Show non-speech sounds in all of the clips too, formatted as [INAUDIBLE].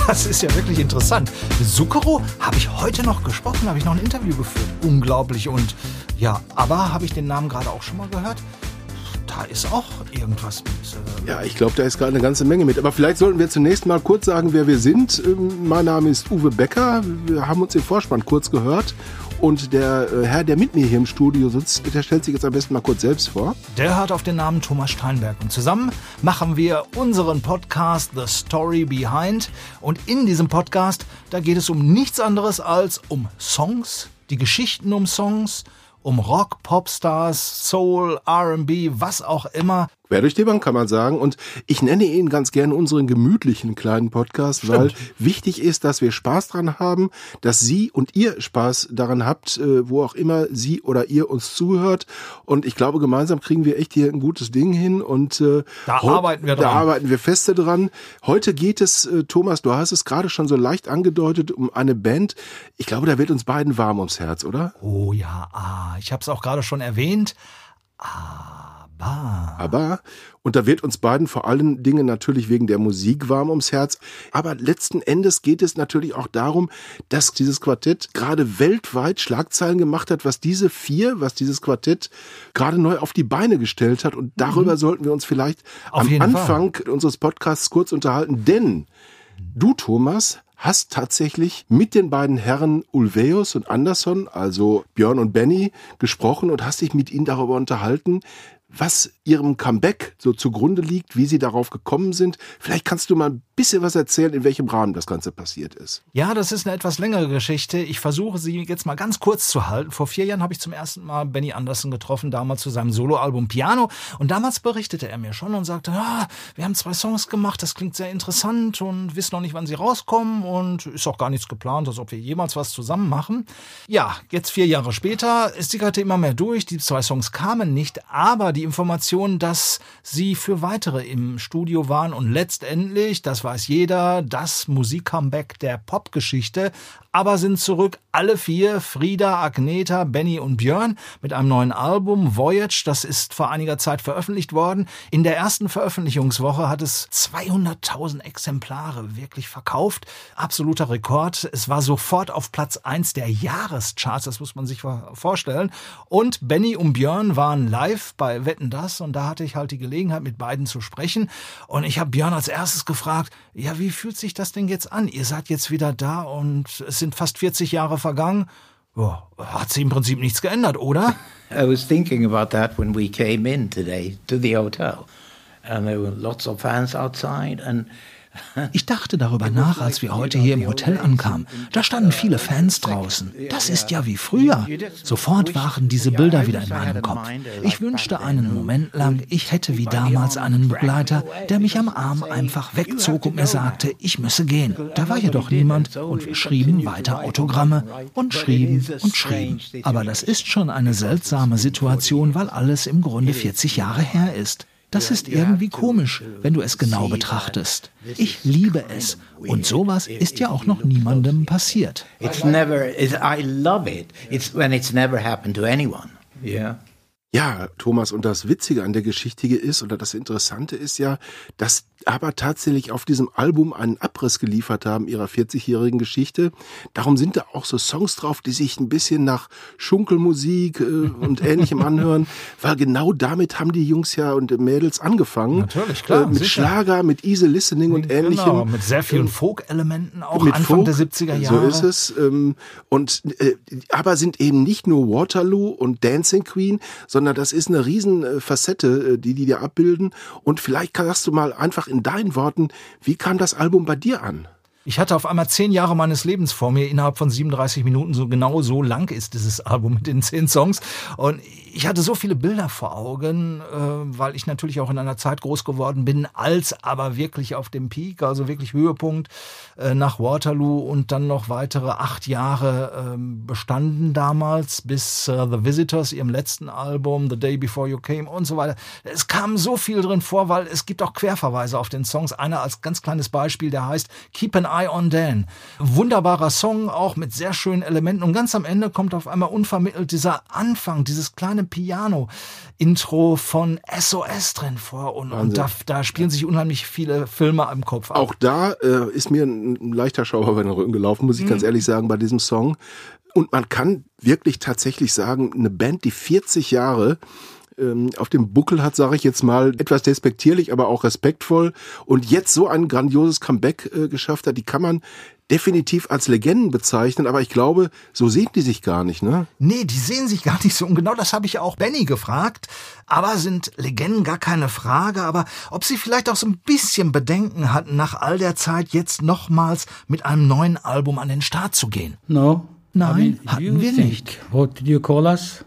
[LAUGHS] das ist ja wirklich interessant. Zucchero habe ich heute noch gesprochen, habe ich noch ein Interview geführt. Unglaublich. Und ja, aber habe ich den Namen gerade auch schon mal gehört? Da ist auch irgendwas mit. Äh, Ja, ich glaube, da ist gerade eine ganze Menge mit. Aber vielleicht sollten wir zunächst mal kurz sagen, wer wir sind. Ähm, Mein Name ist Uwe Becker. Wir haben uns im Vorspann kurz gehört. Und der äh, Herr, der mit mir hier im Studio sitzt, der stellt sich jetzt am besten mal kurz selbst vor. Der hört auf den Namen Thomas Steinberg. Und zusammen machen wir unseren Podcast The Story Behind. Und in diesem Podcast, da geht es um nichts anderes als um Songs, die Geschichten um Songs, um Rock, Popstars, Soul, RB, was auch immer. Quer durch die Bank kann man sagen. Und ich nenne ihn ganz gerne unseren gemütlichen kleinen Podcast, weil wichtig ist, dass wir Spaß dran haben, dass Sie und ihr Spaß daran habt, äh, wo auch immer Sie oder ihr uns zuhört. Und ich glaube, gemeinsam kriegen wir echt hier ein gutes Ding hin. Und äh, Da arbeiten wir Da dran. arbeiten wir feste dran. Heute geht es, äh, Thomas, du hast es gerade schon so leicht angedeutet, um eine Band. Ich glaube, da wird uns beiden warm ums Herz, oder? Oh ja, ah, ich habe es auch gerade schon erwähnt. Aber Aber, und da wird uns beiden vor allen Dingen natürlich wegen der Musik warm ums Herz. Aber letzten Endes geht es natürlich auch darum, dass dieses Quartett gerade weltweit Schlagzeilen gemacht hat, was diese vier, was dieses Quartett gerade neu auf die Beine gestellt hat. Und darüber sollten wir uns vielleicht Mhm. Auf am jeden Fall. Anfang unseres Podcasts kurz unterhalten. Denn du, Thomas, hast tatsächlich mit den beiden Herren Ulveus und Anderson, also Björn und Benny, gesprochen und hast dich mit ihnen darüber unterhalten, was ihrem Comeback so zugrunde liegt, wie sie darauf gekommen sind. Vielleicht kannst du mal ein bisschen was erzählen, in welchem Rahmen das Ganze passiert ist. Ja, das ist eine etwas längere Geschichte. Ich versuche sie jetzt mal ganz kurz zu halten. Vor vier Jahren habe ich zum ersten Mal Benny Anderson getroffen, damals zu seinem Soloalbum Piano. Und damals berichtete er mir schon und sagte, ah, wir haben zwei Songs gemacht, das klingt sehr interessant und wissen noch nicht, wann sie rauskommen und ist auch gar nichts geplant, als ob wir jemals was zusammen machen. Ja, jetzt vier Jahre später, es sickerte immer mehr durch, die zwei Songs kamen nicht, aber die Information, dass sie für weitere im Studio waren. Und letztendlich, das weiß jeder, das Musik-Comeback der Popgeschichte, aber sind zurück alle vier, Frieda, Agneta, Benny und Björn, mit einem neuen Album, Voyage, das ist vor einiger Zeit veröffentlicht worden. In der ersten Veröffentlichungswoche hat es 200.000 Exemplare wirklich verkauft. Absoluter Rekord. Es war sofort auf Platz eins der Jahrescharts, das muss man sich vor- vorstellen. Und Benny und Björn waren live bei Wetten Das und da hatte ich halt die Gelegenheit, mit beiden zu sprechen. Und ich habe Björn als erstes gefragt, ja, wie fühlt sich das denn jetzt an? Ihr seid jetzt wieder da und es sind fast 40 Jahre vergangen. Ja, hat sich im Prinzip nichts geändert, oder? [LAUGHS] I was thinking about that when we came in today to the hotel, and there were lots of fans outside, and Ich dachte darüber nach, als wir heute hier im Hotel ankamen. Da standen viele Fans draußen. Das ist ja wie früher. Sofort waren diese Bilder wieder in meinem Kopf. Ich wünschte einen Moment lang, ich hätte wie damals einen Begleiter, der mich am Arm einfach wegzog und mir sagte, ich müsse gehen. Da war jedoch niemand und wir schrieben weiter Autogramme und schrieben und schrieben. Aber das ist schon eine seltsame Situation, weil alles im Grunde 40 Jahre her ist. Das ist irgendwie komisch, wenn du es genau betrachtest. Ich liebe es. Und sowas ist ja auch noch niemandem passiert. it's never. It's, I love it. It's when it's never happened to anyone. Yeah. Ja, Thomas, und das Witzige an der Geschichte ist, oder das Interessante ist ja, dass aber tatsächlich auf diesem Album einen Abriss geliefert haben ihrer 40-jährigen Geschichte. Darum sind da auch so Songs drauf, die sich ein bisschen nach Schunkelmusik äh, und [LAUGHS] ähnlichem anhören, weil genau damit haben die Jungs ja und Mädels angefangen. Natürlich, klar, Äh, mit sicher. Schlager, mit Easy Listening und ähnlichem. Genau, mit sehr vielen Ähm, Folk-Elementen auch mit Anfang Folk, der 70er Jahre. So ist es. Ähm, und äh, aber sind eben nicht nur Waterloo und Dancing Queen, sondern das ist eine riesen äh, Facette, äh, die die da abbilden. Und vielleicht kannst du mal einfach in deinen Worten, wie kam das Album bei dir an? Ich hatte auf einmal zehn Jahre meines Lebens vor mir, innerhalb von 37 Minuten, so genau so lang ist dieses Album mit den zehn Songs. Und ich hatte so viele Bilder vor Augen, äh, weil ich natürlich auch in einer Zeit groß geworden bin, als aber wirklich auf dem Peak, also wirklich Höhepunkt äh, nach Waterloo und dann noch weitere acht Jahre ähm, bestanden damals, bis äh, The Visitors, ihrem letzten Album, The Day Before You Came und so weiter. Es kam so viel drin vor, weil es gibt auch Querverweise auf den Songs. Einer als ganz kleines Beispiel, der heißt Keep an Eye on Dan. Wunderbarer Song, auch mit sehr schönen Elementen. Und ganz am Ende kommt auf einmal unvermittelt dieser Anfang, dieses kleine Piano-Intro von SOS drin vor. Und, und da, da spielen sich unheimlich viele Filme im Kopf ab. Auch da äh, ist mir ein, ein leichter Schauer über den Rücken gelaufen, muss ich ganz ehrlich sagen, bei diesem Song. Und man kann wirklich tatsächlich sagen, eine Band, die 40 Jahre ähm, auf dem Buckel hat, sage ich jetzt mal, etwas despektierlich, aber auch respektvoll und jetzt so ein grandioses Comeback äh, geschafft hat, die kann man definitiv als Legenden bezeichnen, aber ich glaube, so sehen die sich gar nicht, ne? Nee, die sehen sich gar nicht so. Und genau das habe ich auch Benny gefragt. Aber sind Legenden gar keine Frage. Aber ob sie vielleicht auch so ein bisschen Bedenken hatten, nach all der Zeit jetzt nochmals mit einem neuen Album an den Start zu gehen. No. Nein, I mean, hatten wir think, nicht. What do you call us?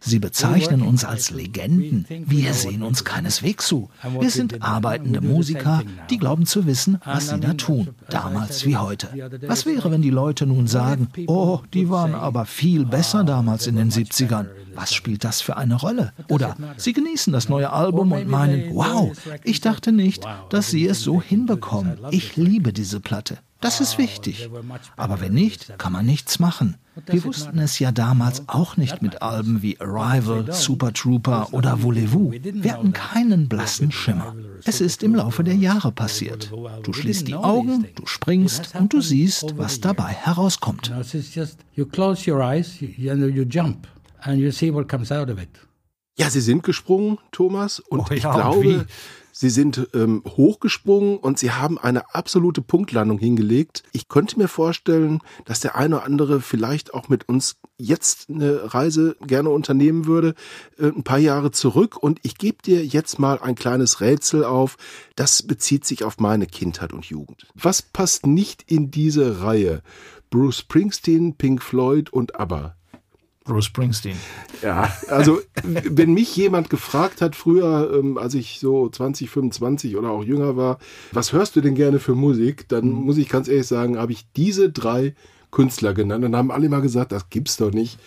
Sie bezeichnen uns als Legenden. Wir sehen uns keineswegs so. Wir sind arbeitende Musiker, die glauben zu wissen, was sie da tun, damals wie heute. Was wäre, wenn die Leute nun sagen, oh, die waren aber viel besser damals in den 70ern? Was spielt das für eine Rolle? Oder sie genießen das neue Album und meinen, wow, ich dachte nicht, dass sie es so hinbekommen. Ich liebe diese Platte. Das ist wichtig. Aber wenn nicht, kann man nichts machen. Wir wussten es ja damals auch nicht mit Alben wie Arrival, Super Trooper oder Voulez-vous. Wir hatten keinen blassen Schimmer. Es ist im Laufe der Jahre passiert. Du schließt die Augen, du springst und du siehst, was dabei herauskommt. Ja, sie sind gesprungen, Thomas, und Oh ich ja, glaube, wie? Sie sind ähm, hochgesprungen und sie haben eine absolute Punktlandung hingelegt. Ich könnte mir vorstellen, dass der eine oder andere vielleicht auch mit uns jetzt eine Reise gerne unternehmen würde, äh, ein paar Jahre zurück. Und ich gebe dir jetzt mal ein kleines Rätsel auf. Das bezieht sich auf meine Kindheit und Jugend. Was passt nicht in diese Reihe? Bruce Springsteen, Pink Floyd und ABBA. Bruce Springsteen. Ja, also wenn mich jemand gefragt hat früher, ähm, als ich so 20, 25 oder auch jünger war, was hörst du denn gerne für Musik, dann muss ich ganz ehrlich sagen, habe ich diese drei Künstler genannt und haben alle mal gesagt, das gibt's doch nicht.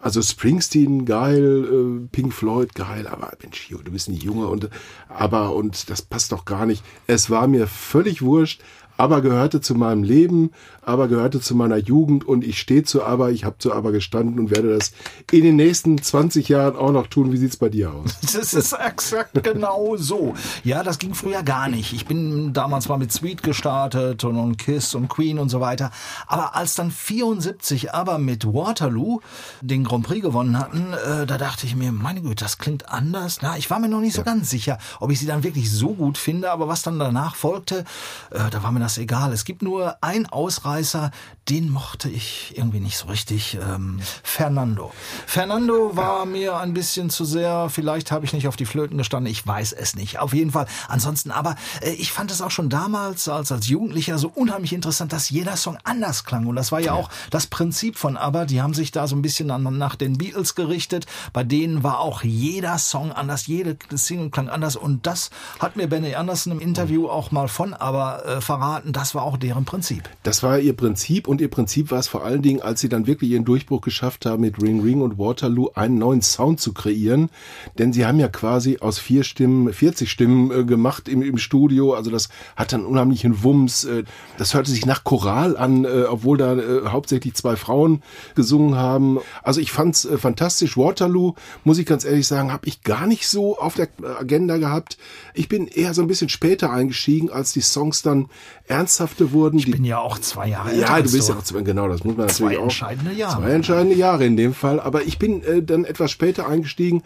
Also Springsteen geil, äh, Pink Floyd geil, aber Mensch, du bist nicht Junge und aber und das passt doch gar nicht. Es war mir völlig wurscht, aber gehörte zu meinem Leben, aber gehörte zu meiner Jugend und ich stehe zu aber, ich habe zu aber gestanden und werde das in den nächsten 20 Jahren auch noch tun. Wie sieht's bei dir aus? [LAUGHS] Das ist exakt genau so. Ja, das ging früher gar nicht. Ich bin damals mal mit Sweet gestartet und, und Kiss und Queen und so weiter. Aber als dann 74 aber mit Waterloo den Grand Prix gewonnen hatten, äh, da dachte ich mir, meine Güte, das klingt anders. Na, ich war mir noch nicht so ganz sicher, ob ich sie dann wirklich so gut finde. Aber was dann danach folgte, äh, da war mir das egal. Es gibt nur einen Ausreißer, den mochte ich irgendwie nicht so richtig. Ähm, Fernando. Fernando war mir ein bisschen zu sehr, vielleicht habe ich nicht auf die Flöten gestanden, ich weiß es nicht. Auf jeden Fall. Ansonsten, aber äh, ich fand es auch schon damals als, als Jugendlicher so unheimlich interessant, dass jeder Song anders klang. Und das war ja auch das Prinzip von ABBA. Die haben sich da so ein bisschen an, nach den Beatles gerichtet. Bei denen war auch jeder Song anders, jede Single klang anders. Und das hat mir Benny Anderson im Interview auch mal von ABBA äh, verraten verraten, das war auch deren Prinzip. Das war ihr Prinzip und ihr Prinzip war es vor allen Dingen, als sie dann wirklich ihren Durchbruch geschafft haben, mit Ring Ring und Waterloo einen neuen Sound zu kreieren. Denn sie haben ja quasi aus vier Stimmen 40 Stimmen äh, gemacht im, im Studio. Also das hat dann unheimlichen Wumms. Äh, das hörte sich nach Choral an, äh, obwohl da äh, hauptsächlich zwei Frauen gesungen haben. Also ich fand's äh, fantastisch. Waterloo, muss ich ganz ehrlich sagen, habe ich gar nicht so auf der Agenda gehabt. Ich bin eher so ein bisschen später eingestiegen, als die Songs dann ernsthafter wurden. Ich bin ja auch zwei Jahre Ja, du bist ja auch zwei, genau, das muss man Zwei natürlich auch. entscheidende Jahre. Zwei entscheidende Jahre in dem Fall. Aber ich bin äh, dann etwas später eingestiegen,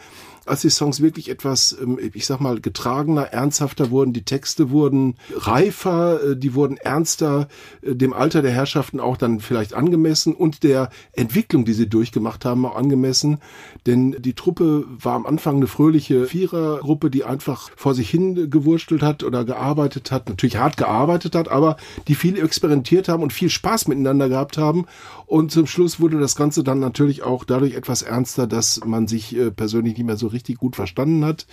als die Songs wirklich etwas, ähm, ich sag mal, getragener, ernsthafter wurden. Die Texte wurden reifer, äh, die wurden ernster, äh, dem Alter der Herrschaften auch dann vielleicht angemessen und der Entwicklung, die sie durchgemacht haben, auch angemessen. Denn die Truppe war am Anfang eine fröhliche Vierergruppe, die einfach vor sich hin gewurstelt hat oder gearbeitet hat, natürlich hart gearbeitet hat, aber die viel experimentiert haben und viel Spaß miteinander gehabt haben. Und zum Schluss wurde das Ganze dann natürlich auch dadurch etwas ernster, dass man sich äh, persönlich nicht mehr so richtig gut verstanden hat.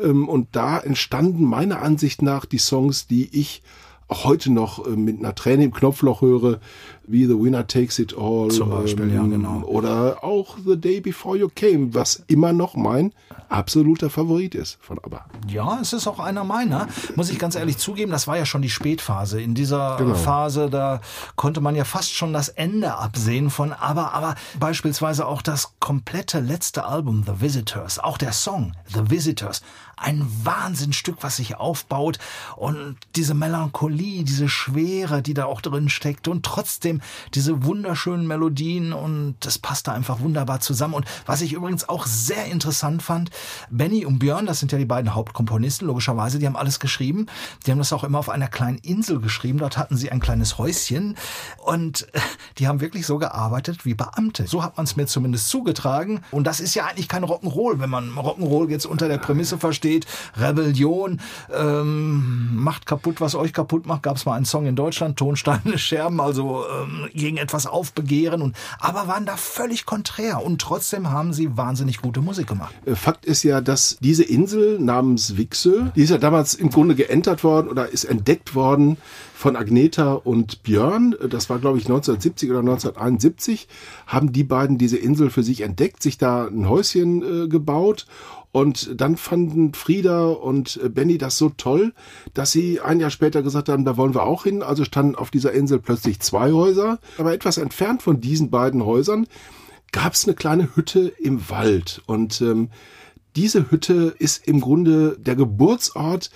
Ähm, und da entstanden meiner Ansicht nach die Songs, die ich auch heute noch äh, mit einer Träne im Knopfloch höre, wie The Winner Takes It All. Zum Beispiel, ja, genau. Oder auch The Day Before You Came, was immer noch mein absoluter Favorit ist von ABBA. Ja, es ist auch einer meiner. Muss ich ganz ehrlich zugeben, das war ja schon die Spätphase. In dieser Genau. Phase, da konnte man ja fast schon das Ende absehen von aber, aber beispielsweise auch das komplette letzte Album The Visitors, auch der Song The Visitors, ein Wahnsinnstück, was sich aufbaut und diese Melancholie, diese Schwere, die da auch drin steckt und trotzdem diese wunderschönen Melodien und das passte einfach wunderbar zusammen. Und was ich übrigens auch sehr interessant fand, Benny und Björn, das sind ja die beiden Hauptkomponisten, logischerweise, die haben alles geschrieben. Die haben das auch immer auf einer kleinen Insel geschrieben. Dort hatten sie ein kleines Häuschen und äh, die haben wirklich so gearbeitet wie Beamte. So hat man es mir zumindest zugetragen. Und das ist ja eigentlich kein Rock'n'Roll, wenn man Rock'n'Roll jetzt unter der Prämisse versteht. Rebellion, ähm, macht kaputt, was euch kaputt macht. Gab es mal einen Song in Deutschland, Tonsteine Scherben, also ähm, gegen etwas aufbegehren. Und, aber waren da völlig konträr. Und trotzdem haben sie wahnsinnig gute Musik gemacht. Äh, Fakt ist ja, dass diese Insel namens Wixö, die ist ja damals im Grunde geentert worden oder ist entdeckt worden von Agneta und Björn. Das war, glaube ich, 1970 oder 1971, haben die beiden diese Insel für sich entdeckt, sich da ein Häuschen äh, gebaut. Und dann fanden Frieda und äh, Benny das so toll, dass sie ein Jahr später gesagt haben, da wollen wir auch hin. Also standen auf dieser Insel plötzlich zwei Häuser. Aber etwas entfernt von diesen beiden Häusern gab es eine kleine Hütte im Wald. Und ähm, diese Hütte ist im Grunde der Geburtsort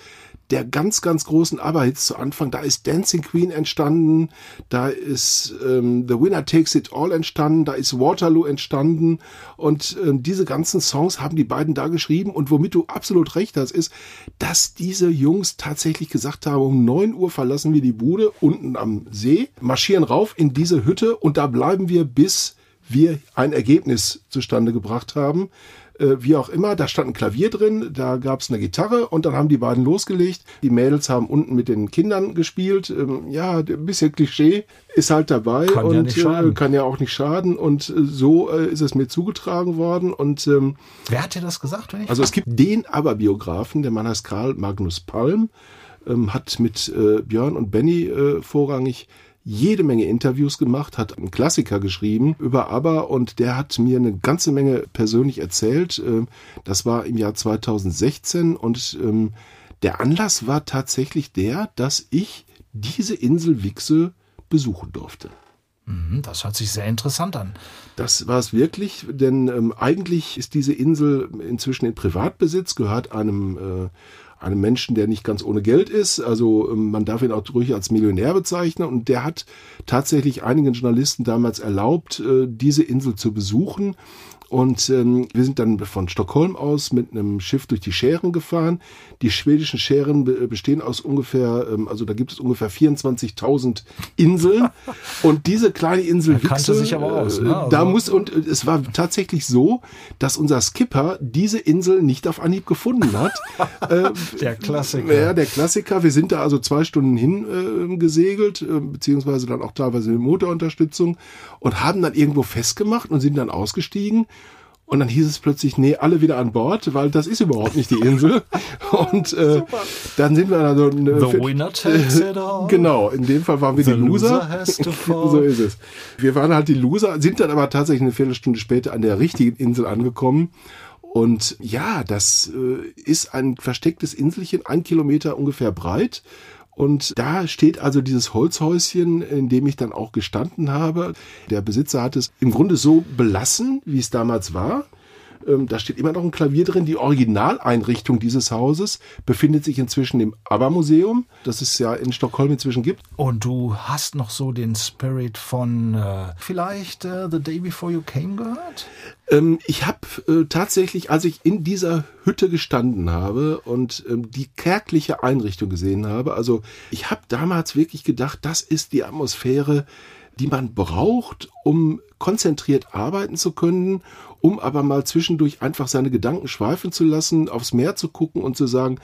der ganz, ganz großen ABBA-Hits zu Anfang. Da ist Dancing Queen entstanden, da ist ähm, The Winner Takes It All entstanden, da ist Waterloo entstanden und ähm, diese ganzen Songs haben die beiden da geschrieben und womit du absolut recht hast, ist, dass diese Jungs tatsächlich gesagt haben, um 9 Uhr verlassen wir die Bude unten am See, marschieren rauf in diese Hütte und da bleiben wir bis wir ein Ergebnis zustande gebracht haben. Äh, wie auch immer, da stand ein Klavier drin, da gab es eine Gitarre und dann haben die beiden losgelegt. Die Mädels haben unten mit den Kindern gespielt. Ähm, ja, ein bisschen Klischee ist halt dabei Kann ja und schaden. Äh, kann ja auch nicht schaden. Und äh, so äh, ist es mir zugetragen worden. Und ähm, Wer hat dir das gesagt? Wenn ich also es gibt den Aber-Biografen, der Mann heißt Karl Magnus Palm, ähm, hat mit äh, Björn und Benny äh, vorrangig jede Menge Interviews gemacht, hat einen Klassiker geschrieben über ABBA und der hat mir eine ganze Menge persönlich erzählt. Ähm, Das war im Jahr 2016 und ähm, der Anlass war tatsächlich der, dass ich diese Insel Wichse besuchen durfte. Hm, Das hört sich sehr interessant an. Das war es wirklich, denn ähm, eigentlich ist diese Insel inzwischen in Privatbesitz, gehört einem, äh, einem Menschen, der nicht ganz ohne Geld ist. Also ähm, man darf ihn auch ruhig als Millionär bezeichnen. Und der hat tatsächlich einigen Journalisten damals erlaubt, äh, diese Insel zu besuchen. Und ähm, wir sind dann von Stockholm aus mit einem Schiff durch die Schären gefahren. Die schwedischen Schären be bestehen aus ungefähr, ähm, also da gibt es ungefähr 24.000 Inseln. [LAUGHS] Und diese kleine Insel Er kannte Wichse, sich aber aus, ne? äh, Also- da muss und äh, es war tatsächlich so, dass unser Skipper diese Insel nicht auf Anhieb gefunden hat. [LAUGHS] äh, Der Klassiker. ja, der Klassiker. Wir sind da also zwei Stunden hin äh, gesegelt, äh, beziehungsweise dann auch teilweise mit Motorunterstützung und haben dann irgendwo festgemacht und sind dann ausgestiegen. Und dann hieß es plötzlich, nee, alle wieder an Bord, weil das ist überhaupt nicht die Insel. [LAUGHS] [LAUGHS] Und äh, dann sind wir also eine, The winner [LAUGHS] takes it all. Genau, in dem Fall waren wir The die Loser. loser has to fall. so ist es. Wir waren halt die Loser, sind dann aber tatsächlich eine Viertelstunde später an der richtigen Insel angekommen. Und ja, das äh, ist ein verstecktes Inselchen, ein Kilometer ungefähr breit. Und da steht also dieses Holzhäuschen, in dem ich dann auch gestanden habe. Der Besitzer hat es im Grunde so belassen, wie es damals war. Ähm, Da steht immer noch ein Klavier drin. Die Originaleinrichtung dieses Hauses befindet sich inzwischen im ABBA-Museum, das es ja in Stockholm inzwischen gibt. Und du hast noch so den Spirit von äh, vielleicht äh, The Day Before You Came gehört? Ähm, ich habe äh, tatsächlich, als ich in dieser Hütte gestanden habe und ähm, die kärgliche Einrichtung gesehen habe, also ich habe damals wirklich gedacht, das ist die Atmosphäre, die man braucht, um konzentriert arbeiten zu können, um aber mal zwischendurch einfach seine Gedanken schweifen zu lassen, aufs Meer zu gucken und zu sagen,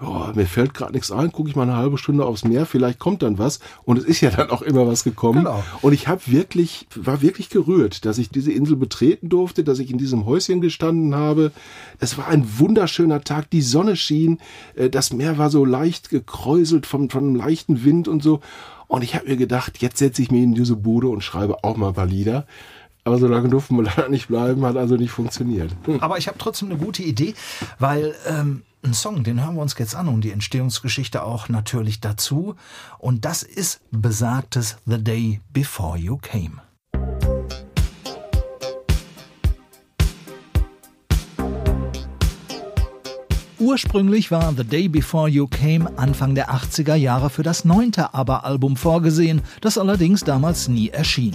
oh, mir fällt gerade nichts ein, gucke ich mal eine halbe Stunde aufs Meer, vielleicht kommt dann was. Und es ist ja dann auch immer was gekommen. Genau. Und ich habe wirklich, war wirklich gerührt, dass ich diese Insel betreten durfte, dass ich in diesem Häuschen gestanden habe. Es war ein wunderschöner Tag, die Sonne schien, äh, das Meer war so leicht gekräuselt von, von einem leichten Wind und so. Und ich habe mir gedacht, jetzt setze ich mich in diese Bude und schreibe auch mal ein paar Lieder. Aber so lange durften wir [LAUGHS] leider nicht bleiben, hat also nicht funktioniert. Aber ich habe trotzdem eine gute Idee, weil ähm, ein Song, den hören wir uns jetzt an und die Entstehungsgeschichte auch natürlich dazu. Und das ist besagtes The Day Before You Came. Ursprünglich war The Day Before You Came Anfang der 80er Jahre für das neunte ABBA-Album vorgesehen, das allerdings damals nie erschien.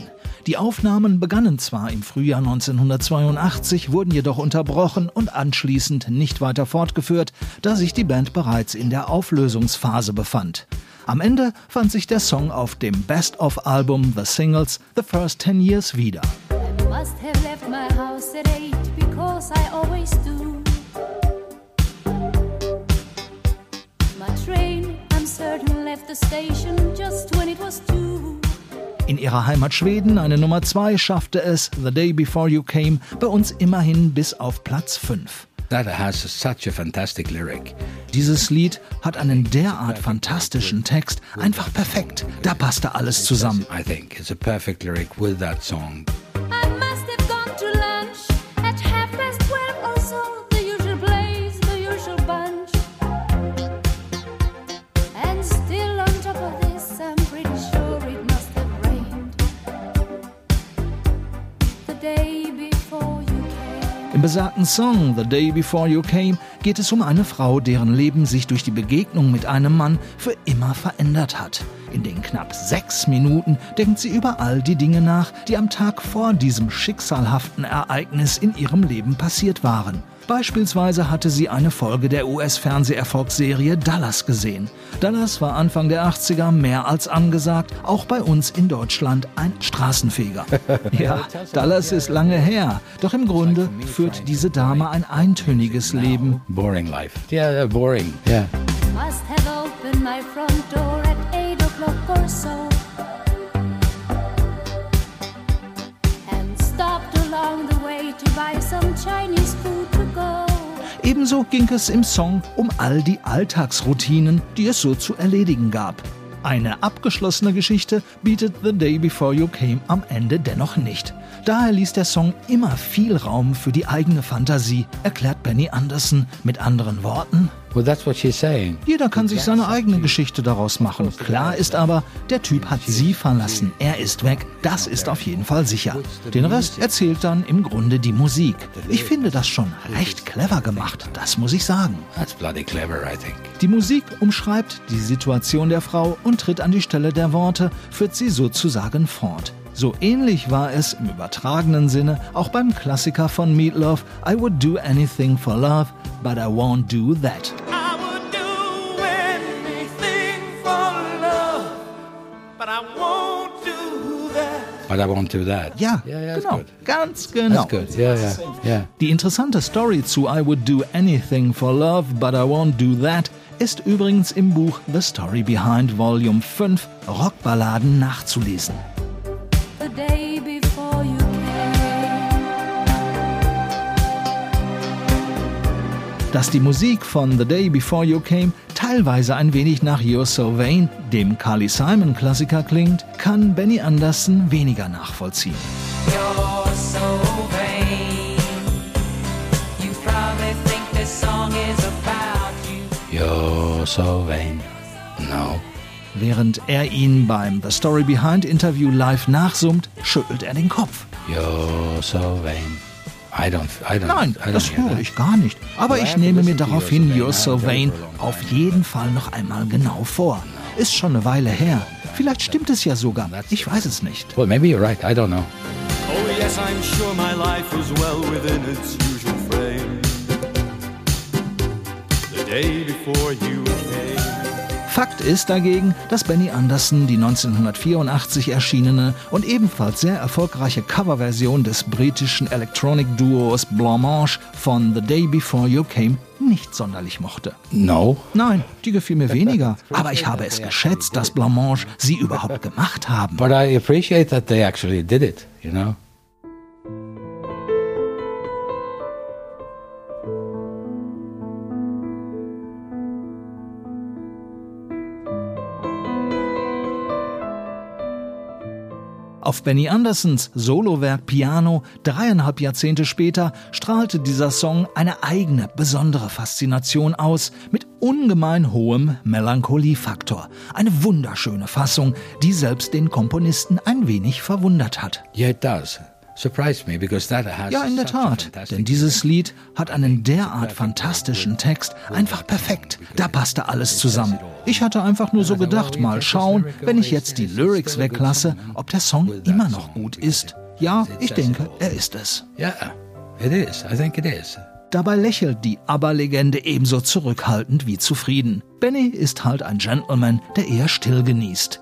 Die Aufnahmen begannen zwar im Frühjahr 1982, wurden jedoch unterbrochen und anschließend nicht weiter fortgeführt, da sich die Band bereits in der Auflösungsphase befand. Am Ende fand sich der Song auf dem Best-of-Album The Singles The First Ten Years wieder. Train, I'm certain, left the station just when it was two. In ihrer Heimat Schweden, eine Nummer 2, schaffte es The Day Before You Came bei uns immerhin bis auf Platz 5. That has such a fantastic lyric. Dieses Lied hat einen derart fantastischen Text, einfach perfekt. Da passte alles zusammen. I think it's a perfect lyric with that song. Im besagten Song The Day Before You Came geht es um eine Frau, deren Leben sich durch die Begegnung mit einem Mann für immer verändert hat. In den knapp sechs Minuten denkt sie über all die Dinge nach, die am Tag vor diesem schicksalhaften Ereignis in ihrem Leben passiert waren. Beispielsweise hatte sie eine Folge der US-Fernseherfolgsserie Dallas gesehen. Dallas war Anfang der 80er mehr als angesagt, auch bei uns in Deutschland ein Straßenfeger. [LAUGHS] Ja, Dallas ist lange her, doch im Grunde führt diese Dame ein eintöniges Leben. Boring life. Yeah, they're boring. Yeah. Must have opened my front door at eight o'clock or so. And stopped along the way to buy some Chinese food. Ebenso ging es im Song um all die Alltagsroutinen, die es so zu erledigen gab. Eine abgeschlossene Geschichte bietet The Day Before You Came am Ende dennoch nicht. Daher ließ der Song immer viel Raum für die eigene Fantasie, erklärt Benny Anderson mit anderen Worten. Well, that's what she's saying. Jeder kann sich seine eigene Geschichte daraus machen. Klar ist aber, der Typ hat sie verlassen. Er ist weg. Das ist auf jeden Fall sicher. Den Rest erzählt dann im Grunde die Musik. Ich finde das schon recht clever gemacht, das muss ich sagen. That's bloody clever, I think. Die Musik umschreibt die Situation der Frau und tritt an die Stelle der Worte, führt sie sozusagen fort. So ähnlich war es im übertragenen Sinne auch beim Klassiker von Meatloaf I would do anything for love, but I won't do that. I would do anything for love, but I won't do that. But I won't do that. Ja, Yeah, yeah, that's genau, good. ganz genau. That's good. Yeah, yeah, yeah. Die interessante Story zu I would do anything for love, but I won't do that ist übrigens im Buch The Story Behind Volume 5 Rockballaden nachzulesen. Dass die Musik von The Day Before You Came teilweise ein wenig nach You're So Vain, dem Carly Simon Klassiker klingt, kann Benny Anderson weniger nachvollziehen. You're so vain. You probably think this song is about you. You're so vain. No. Während er ihn beim The Story Behind Interview live nachsummt, schüttelt er den Kopf. You're so vain. I don't, I don't, Nein, I don't das höre ich gar nicht. Aber Well, ich nehme mir daraufhin You're So Vain. Auf jeden Fall noch einmal genau vor. Ist schon eine Weile her. Vielleicht stimmt es ja sogar. Ich weiß es nicht. Well, maybe you're right. I don't know. Oh, yes, I'm sure my life was well within its usual frame. The day before you came. Fakt ist dagegen, dass Benny Anderson die 1984 erschienene und ebenfalls sehr erfolgreiche Coverversion des britischen Electronic-Duos Blancmange von The Day Before You Came nicht sonderlich mochte. No. Nein, die gefiel mir [LAUGHS] weniger. Aber ich habe es geschätzt, dass Blancmange sie überhaupt gemacht haben. But I appreciate that they actually did it, you know? Auf Benny Andersons Solowerk Piano dreieinhalb Jahrzehnte später strahlte dieser Song eine eigene, besondere Faszination aus, mit ungemein hohem Melancholiefaktor. Eine wunderschöne Fassung, die selbst den Komponisten ein wenig verwundert hat. Yeah, it Ja, in der Tat, denn dieses Lied hat einen derart fantastischen Text, einfach perfekt. Da passte alles zusammen. Ich hatte einfach nur so gedacht, mal schauen, wenn ich jetzt die Lyrics weglasse, ob der Song immer noch gut ist. Ja, ich denke, er ist es. Yeah, it is. I think it is. Dabei lächelt die ABBA-Legende ebenso zurückhaltend wie zufrieden. Benny ist halt ein Gentleman, der eher still genießt.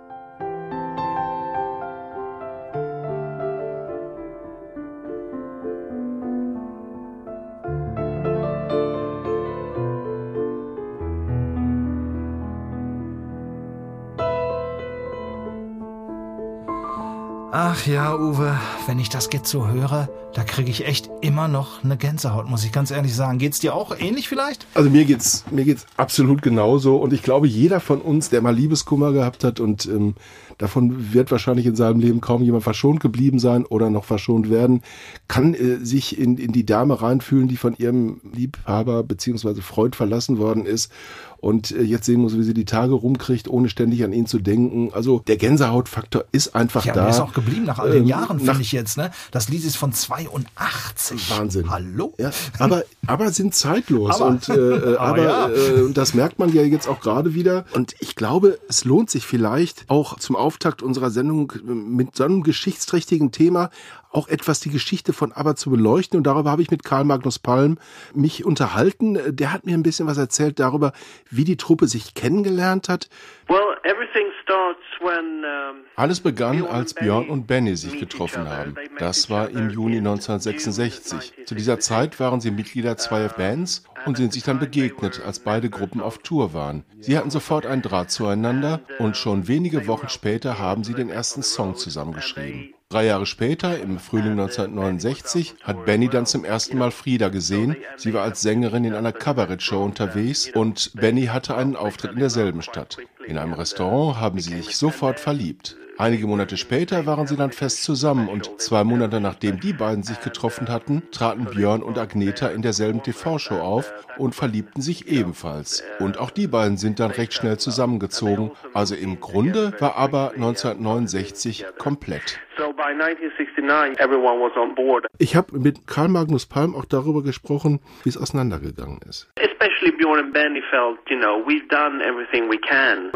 Ja, Uwe, wenn ich das jetzt so höre, da kriege ich echt immer noch eine Gänsehaut, muss ich ganz ehrlich sagen. Geht's dir auch ähnlich vielleicht? Also mir geht's mir geht's absolut genauso und ich glaube jeder von uns, der mal Liebeskummer gehabt hat und ähm, davon wird wahrscheinlich in seinem Leben kaum jemand verschont geblieben sein oder noch verschont werden, kann äh, sich in, in die Dame reinfühlen, die von ihrem Liebhaber beziehungsweise Freund verlassen worden ist und äh, jetzt sehen muss, wie sie die Tage rumkriegt, ohne ständig an ihn zu denken. Also der Gänsehautfaktor ist einfach Ja, da. mir ist auch geblieben nach all den Ähm, Jahren, finde ich jetzt. Ne? Das Lied ist von 82. Wahnsinn. Hallo? Ja, aber, aber sind zeitlos Aber- und äh, äh, [LAUGHS] Aber aber ja. äh, das merkt man ja jetzt auch gerade wieder und ich glaube, es lohnt sich vielleicht auch zum Auftakt unserer Sendung mit so einem geschichtsträchtigen Thema auch etwas die Geschichte von ABBA zu beleuchten und darüber habe ich mit Karl Magnus Palm mich unterhalten. Der hat mir ein bisschen was erzählt darüber, wie die Truppe sich kennengelernt hat. Well, everything starts when um, Alles begann, als Björn und Benny sich getroffen haben. Das war im Juni 1966. Zu dieser Zeit waren sie Mitglieder zweier Bands und sind sich dann begegnet, als beide Gruppen auf Tour waren. Sie hatten sofort einen Draht zueinander und schon wenige Wochen später haben sie den ersten Song zusammengeschrieben. Drei Jahre später, im Frühling 1969, hat Benny dann zum ersten Mal Frieda gesehen. Sie war als Sängerin in einer Kabarettshow unterwegs und Benny hatte einen Auftritt in derselben Stadt. In einem Restaurant haben sie sich sofort verliebt. Einige Monate später waren sie dann fest zusammen und zwei Monate nachdem die beiden sich getroffen hatten, traten Björn und Agneta in derselben TV-Show auf und verliebten sich ebenfalls. Und auch die beiden sind dann recht schnell zusammengezogen. Also im Grunde war aber 1969 komplett. so by 1969 everyone was on board. Ich habe mit Karl Magnus Palm auch darüber gesprochen, wie es auseinandergegangen ist. Especially Bjorn and Benny felt, you know, we've done everything we can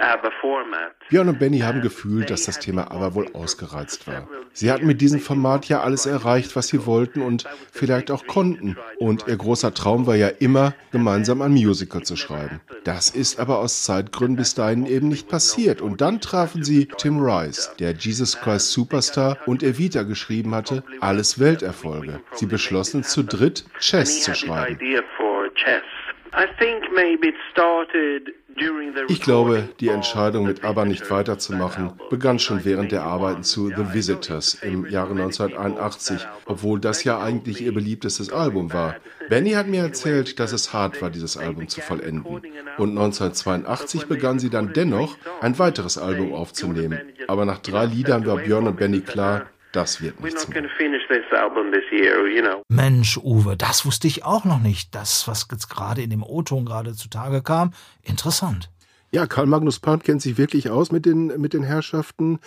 ABBA. Björn und Benny haben gefühlt, dass das Thema aber wohl ausgereizt war. Sie hatten mit diesem Format ja alles erreicht, was sie wollten und vielleicht auch konnten. Und ihr großer Traum war ja immer, gemeinsam ein Musical zu schreiben. Das ist aber aus Zeitgründen bis dahin eben nicht passiert. Und dann trafen sie Tim Rice, der Jesus Christ Superstar und Evita geschrieben hatte, alles Welterfolge. Sie beschlossen zu dritt Chess zu schreiben. Chess. I think maybe it started during the Ich glaube, die Entscheidung, mit ABBA nicht weiterzumachen, begann schon während der Arbeiten zu The Visitors im Jahre 1981, obwohl das ja eigentlich ihr beliebtestes Album war. Benny hat mir erzählt, dass es hart war, dieses Album zu vollenden. Und 1982 begann sie dann dennoch, ein weiteres Album aufzunehmen. Aber nach drei Liedern war Björn und Benny klar, das wird We're nichts not mehr. going to finish this album this year, you know. Mensch, Uwe, das wusste ich auch noch nicht. Das, was jetzt gerade in dem O-Ton gerade zutage kam, interessant. Ja, Karl Magnus Pound kennt sich wirklich aus mit den, mit den Herrschaften.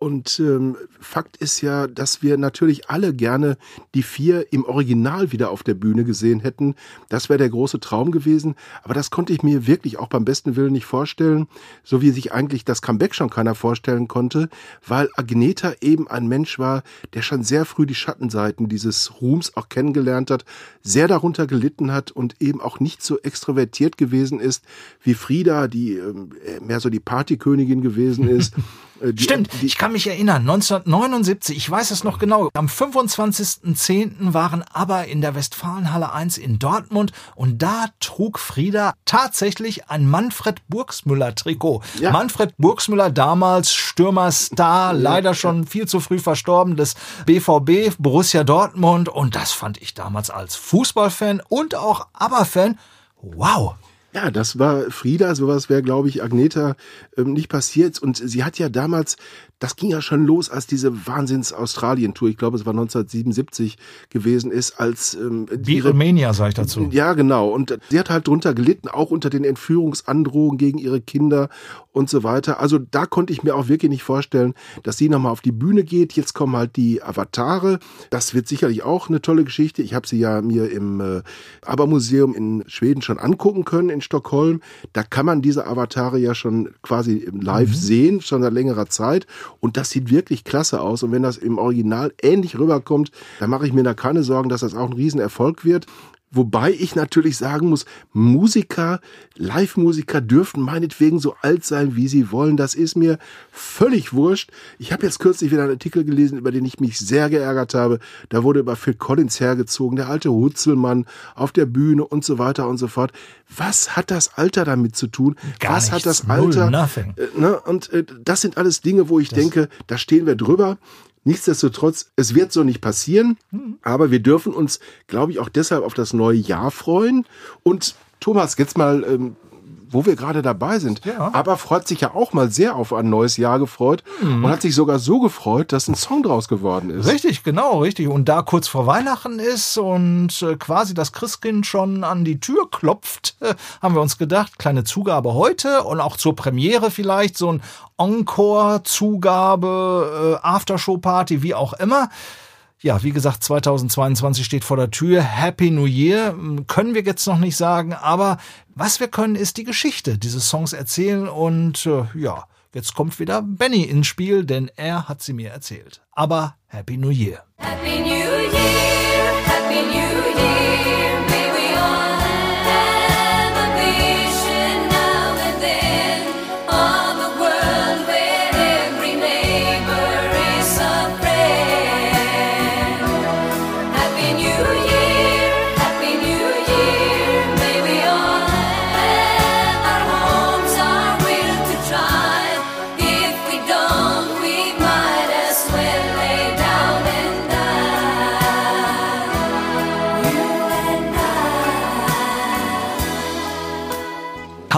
Und ähm, Fakt ist ja, dass wir natürlich alle gerne die vier im Original wieder auf der Bühne gesehen hätten. Das wäre der große Traum gewesen. Aber das konnte ich mir wirklich auch beim besten Willen nicht vorstellen. So wie sich eigentlich das Comeback schon keiner vorstellen konnte, weil Agneta eben ein Mensch war, der schon sehr früh die Schattenseiten dieses Ruhms auch kennengelernt hat, sehr darunter gelitten hat und eben auch nicht so extrovertiert gewesen ist wie Frida, die ähm, mehr so die Partykönigin gewesen ist. [LAUGHS] Äh, die- Stimmt, die, ich kann mich erinnern, 1979, ich weiß es noch genau, am 25.10. waren aber in der Westfalenhalle 1 in Dortmund und da trug Frieda tatsächlich ein Manfred Burgsmüller Trikot. Ja. Manfred Burgsmüller, damals Stürmerstar, leider schon viel zu früh verstorben, des BVB, Borussia Dortmund und das fand ich damals als Fußballfan und auch ABBA-Fan, wow. Ja, das war Frieda, sowas wäre, glaube ich, Agneta ähm, nicht passiert. Und sie hat ja damals, das ging ja schon los, als diese Wahnsinns-Australien-Tour, ich glaube, es war 1977 gewesen ist, als ähm, Wie Rumänien, sage ich dazu. Ja, genau. Und sie hat halt drunter gelitten, auch unter den Entführungsandrohungen gegen ihre Kinder und so weiter. Also da konnte ich mir auch wirklich nicht vorstellen, dass sie nochmal auf die Bühne geht. Jetzt kommen halt die Avatare. Das wird sicherlich auch eine tolle Geschichte. Ich habe sie ja mir im äh, ABBA-Museum in Schweden schon angucken können, in Stockholm. Da kann man diese Avatare ja schon quasi live sehen, schon seit längerer Zeit. Und das sieht wirklich klasse aus. Und wenn das im Original ähnlich rüberkommt, dann mache ich mir da keine Sorgen, dass das auch ein Riesenerfolg wird. Wobei ich natürlich sagen muss, Musiker, Live-Musiker dürfen meinetwegen so alt sein, wie sie wollen. Das ist mir völlig wurscht. Ich habe jetzt kürzlich wieder einen Artikel gelesen, über den ich mich sehr geärgert habe. Da wurde über Phil Collins hergezogen, der alte Hutzelmann auf der Bühne und so weiter und so fort. Was hat das Alter damit zu tun? Gar Was hat nichts. das Alter? Null, nothing. Äh, ne? Und äh, das sind alles Dinge, wo ich denke, da stehen wir drüber. Nichtsdestotrotz, es wird so nicht passieren, aber wir dürfen uns, glaube ich, auch deshalb auf das neue Jahr freuen. Und Thomas, jetzt mal, ähm, wo wir gerade dabei sind, Ja. aber freut sich ja auch mal sehr auf ein neues Jahr gefreut und hat sich sogar so gefreut, dass ein Song draus geworden ist. Richtig, genau, richtig. Und da kurz vor Weihnachten ist und äh, quasi das Christkind schon an die Tür klopft, äh, [LAUGHS] haben wir uns gedacht, kleine Zugabe heute und auch zur Premiere vielleicht so ein Encore-Zugabe, äh, Aftershow-Party, wie auch immer. Ja, wie gesagt, 2022 steht vor der Tür. Happy New Year m, können wir jetzt noch nicht sagen, aber was wir können, ist die Geschichte dieses Songs erzählen und äh, ja, jetzt kommt wieder Benny ins Spiel, denn er hat sie mir erzählt. Aber Happy New Year. Happy New Year,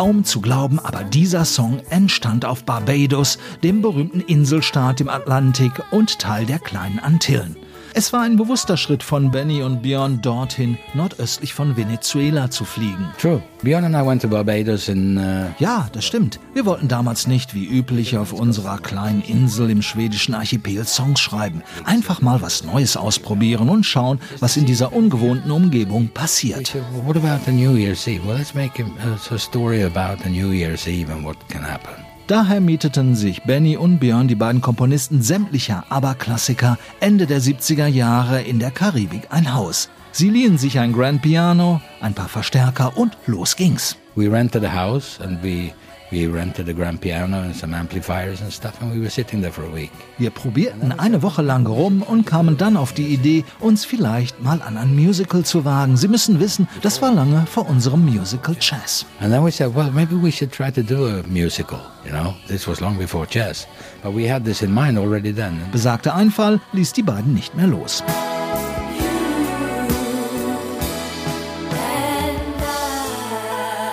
Kaum zu glauben, aber dieser Song entstand auf Barbados, dem berühmten Inselstaat im Atlantik und Teil der kleinen Antillen. Es war ein bewusster Schritt von Benny und Björn dorthin, nordöstlich von Venezuela zu fliegen. True. Bjorn and I went to Barbados in. Uh, Ja, das stimmt. Wir wollten damals nicht wie üblich auf unserer kleinen Insel im schwedischen Archipel Songs schreiben. Einfach mal was Neues ausprobieren und schauen, was in dieser ungewohnten Umgebung passiert. what about the New Year's Eve? Well, let's make a, a story about the New Year's Eve and what can happen. Daher mieteten sich Benny und Björn, die beiden Komponisten sämtlicher ABBA-Klassiker, Ende der 70er Jahre in der Karibik ein Haus. Sie liehen sich ein Grand Piano, ein paar Verstärker und los ging's. We rented a house and we We rented a grand piano and some amplifiers and stuff, and we were sitting there for a week. Wir probierten eine Woche lang rum und kamen dann auf die Idee, uns vielleicht mal an ein Musical zu wagen. Sie müssen wissen, das war lange vor unserem Musical Chess. And then we said, well, maybe we should try to do a musical. You know, this was long before chess, but we had this in mind already then. Besagter Einfall ließ die beiden nicht mehr los.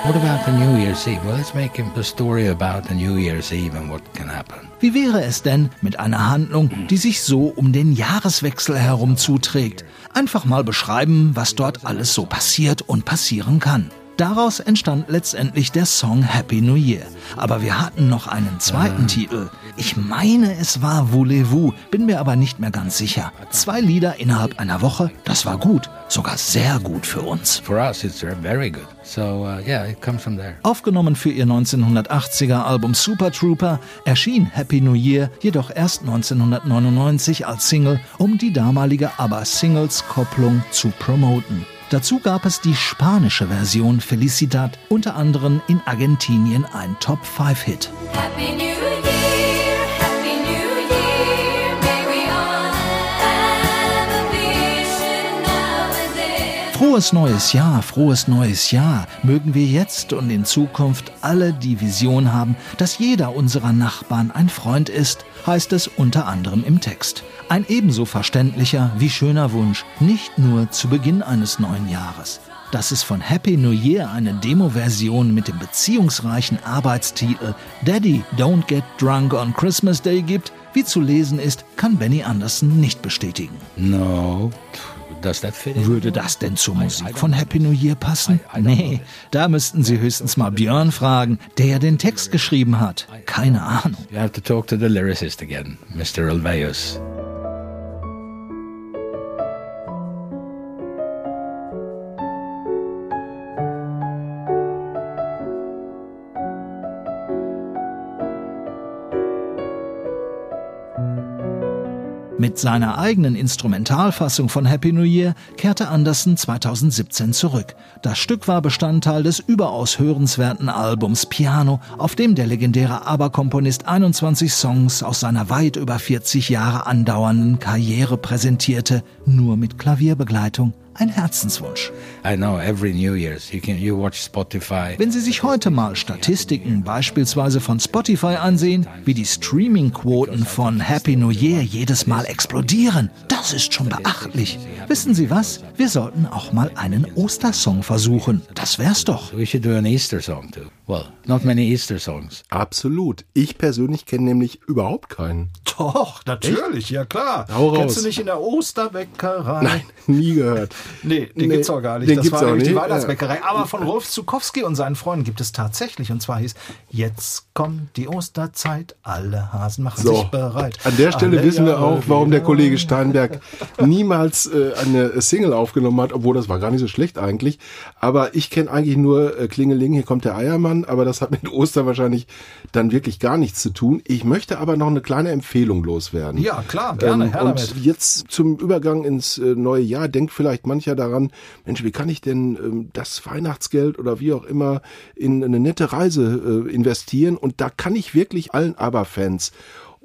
What about the New Year's Eve? Well, let's make a story about the New Year's Eve and what can happen. Wie wäre es denn mit einer Handlung, die sich so um den Jahreswechsel herum zuträgt? Einfach mal beschreiben, was dort alles so passiert und passieren kann. Daraus entstand letztendlich der Song Happy New Year. Aber wir hatten noch einen zweiten Titel. Ich meine, es war Voulez-vous, bin mir aber nicht mehr ganz sicher. Zwei Lieder innerhalb einer Woche, das war gut. Sogar sehr gut für uns. For us, it's very good. So, uh, yeah, it comes from there. Aufgenommen für ihr 1980er Album Super Trooper erschien Happy New Year jedoch erst 1999 als Single, um die damalige ABBA-Singles-Kopplung zu promoten. Dazu gab es die spanische Version Felicidad, unter anderem in Argentinien ein Top-5-Hit. Happy New Year, Frohes neues Jahr, frohes neues Jahr. Mögen wir jetzt und in Zukunft alle die Vision haben, dass jeder unserer Nachbarn ein Freund ist, heißt es unter anderem im Text. Ein ebenso verständlicher wie schöner Wunsch, nicht nur zu Beginn eines neuen Jahres. Dass es von Happy New Year eine Demo-Version mit dem beziehungsreichen Arbeitstitel Daddy Don't Get Drunk on Christmas Day gibt, wie zu lesen ist, kann Benny Anderson nicht bestätigen. No. Würde das denn zur Musik von Happy New Year passen? Nee, da müssten Sie höchstens mal Björn fragen, der ja den Text geschrieben hat. Keine Ahnung. You have to talk to the lyricist again, Mr. Alveus. Mit seiner eigenen Instrumentalfassung von Happy New Year kehrte Anderson 2017 zurück. Das Stück war Bestandteil des überaus hörenswerten Albums Piano, auf dem der legendäre ABBA-Komponist 21 Songs aus seiner weit über 40 Jahre andauernden Karriere präsentierte, nur mit Klavierbegleitung. Ein Herzenswunsch. I know every New Year's you can you watch Spotify. Wenn Sie sich heute mal Statistiken beispielsweise von Spotify ansehen, wie die Streaming-Quoten von Happy New Year jedes Mal explodieren, das ist schon beachtlich. Wissen Sie was? Wir sollten auch mal einen Ostersong versuchen. Das wär's doch. We should do an Easter song too. Well, not many Easter songs. Absolut. Ich persönlich kenne nämlich überhaupt keinen. Doch, natürlich, ja klar. Hau raus. Kennst du nicht in der Osterbäckerei? Nein, nie gehört. Nee, den Nee, gibt's auch gar nicht. den das gibt's war auch nämlich die nicht. Weihnachtsbäckerei. Aber von Rolf Zukowski und seinen Freunden gibt es tatsächlich. Und zwar hieß, jetzt kommt die Osterzeit, alle Hasen machen So, sich bereit. an der Stelle Alle wissen wir auch, warum der. Kollege Steinberg [LAUGHS] niemals äh, eine Single aufgenommen hat, obwohl das war gar nicht so schlecht eigentlich. Aber ich kenne eigentlich nur äh, Klingeling, hier kommt der Eiermann, aber das hat mit [LAUGHS] Ostern wahrscheinlich dann wirklich gar nichts zu tun. Ich möchte aber noch eine kleine Empfehlung loswerden. Ja, klar, gerne, her und damit. jetzt zum Übergang ins äh, neue Jahr denkt vielleicht mancher daran, Mensch, wie kann ich denn ähm, das Weihnachtsgeld oder wie auch immer in eine nette Reise äh, investieren? Und da kann ich wirklich allen ABBA-Fans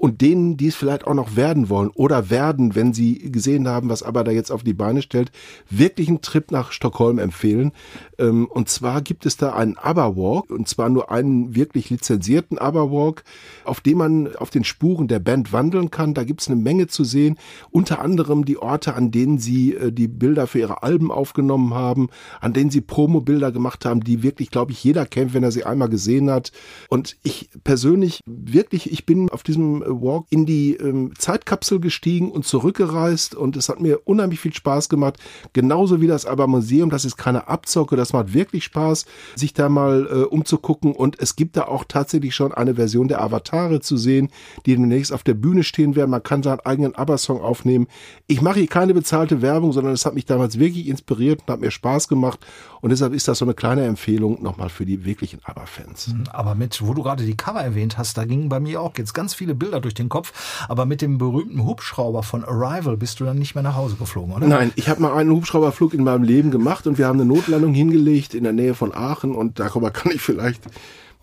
und denen, die es vielleicht auch noch werden wollen oder werden, wenn sie gesehen haben, was ABBA da jetzt auf die Beine stellt, wirklich einen Trip nach Stockholm empfehlen. Ähm, Und zwar gibt es da einen ABBA-Walk, und zwar nur einen wirklich lizenzierten ABBA-Walk, auf dem man auf den Spuren der Band wandeln kann. Da gibt es eine Menge zu sehen, unter anderem die Orte, an denen sie äh, die Bilder für ihre Alben aufgenommen haben, an denen sie Promo-Bilder gemacht haben, die wirklich, glaube ich, jeder kennt, wenn er sie einmal gesehen hat. Und ich persönlich, wirklich, ich bin auf diesem Walk in die ähm, Zeitkapsel gestiegen und zurückgereist und es hat mir unheimlich viel Spaß gemacht. Genauso wie das aber Museum, das ist keine Abzocke, das macht wirklich Spaß, sich da mal äh, umzugucken und es gibt da auch tatsächlich schon eine Version der Avatare zu sehen, die demnächst auf der Bühne stehen werden. Man kann seinen eigenen ABBA-Song aufnehmen. Ich mache hier keine bezahlte Werbung, sondern es hat mich damals wirklich inspiriert und hat mir Spaß gemacht und deshalb ist das so eine kleine Empfehlung nochmal für die wirklichen ABBA-Fans. Aber mit, wo du gerade die Cover erwähnt hast, da gingen bei mir auch jetzt ganz viele Bilder durch den Kopf. Aber mit dem berühmten Hubschrauber von Arrival bist du dann nicht mehr nach Hause geflogen, oder? Nein, ich habe mal einen Hubschrauberflug in meinem Leben gemacht und wir haben eine Notlandung hingelegt in der Nähe von Aachen und darüber kann ich vielleicht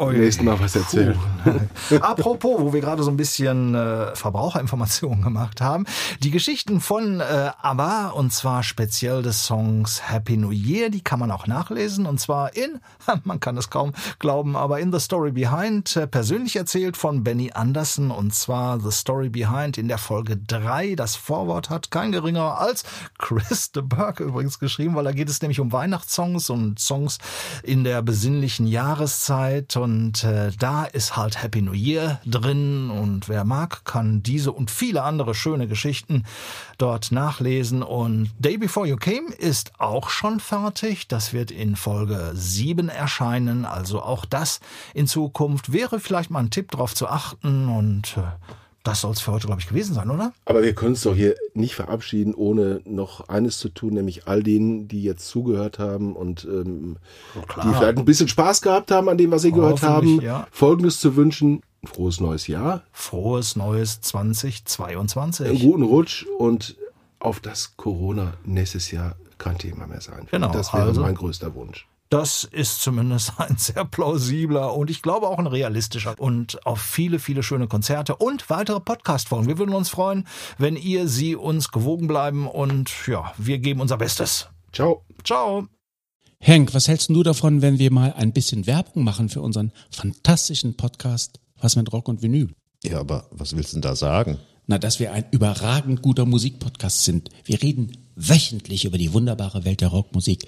beim nächsten Mal was erzählen. [LAUGHS] Apropos, wo wir gerade so ein bisschen äh, Verbraucherinformationen [LAUGHS] gemacht haben, die Geschichten von äh, ABBA und zwar speziell des Songs Happy New Year, die kann man auch nachlesen. Und zwar in, [LAUGHS] man kann es kaum glauben, aber in The Story Behind, äh, persönlich erzählt von Benny Anderson. Und zwar The Story Behind in der Folge 3. Das Vorwort hat kein geringerer als Chris de Burke übrigens geschrieben, weil da geht es nämlich um Weihnachtssongs und Songs in der besinnlichen Jahreszeit. Und äh, da ist halt Happy New Year drin. Und wer mag, kann diese und viele andere schöne Geschichten dort nachlesen. Und Day Before You Came ist auch schon fertig. Das wird in Folge 7 erscheinen, also auch das in Zukunft wäre vielleicht mal ein Tipp darauf zu achten. Und äh, das soll es für heute, glaube ich, gewesen sein, oder? Aber wir können es doch hier nicht verabschieden, ohne noch eines zu tun, nämlich all denen, die jetzt zugehört haben und ähm, klar. die vielleicht ein bisschen Spaß gehabt haben an dem, was sie gehört Hoffentlich, haben, ja. Folgendes zu wünschen. Frohes neues Jahr, Frohes neues 2022. einen guten Rutsch und auf das Corona nächstes Jahr kein Thema mehr sein. Genau, Das wäre also- mein größter Wunsch. Das ist zumindest [LAUGHS] ein sehr plausibler und ich glaube auch ein realistischer und auf viele, viele schöne Konzerte und weitere Podcast-Folgen. Wir würden uns freuen, wenn ihr sie uns gewogen bleiben und ja, wir geben unser Bestes. Ciao. Ciao. Henk, was hältst du davon, wenn wir mal ein bisschen Werbung machen für unseren fantastischen Podcast Was mit Rock und Vinyl? Ja, aber was willst du denn da sagen? Na, dass wir ein überragend guter Musikpodcast sind. Wir reden wöchentlich über die wunderbare Welt der Rockmusik,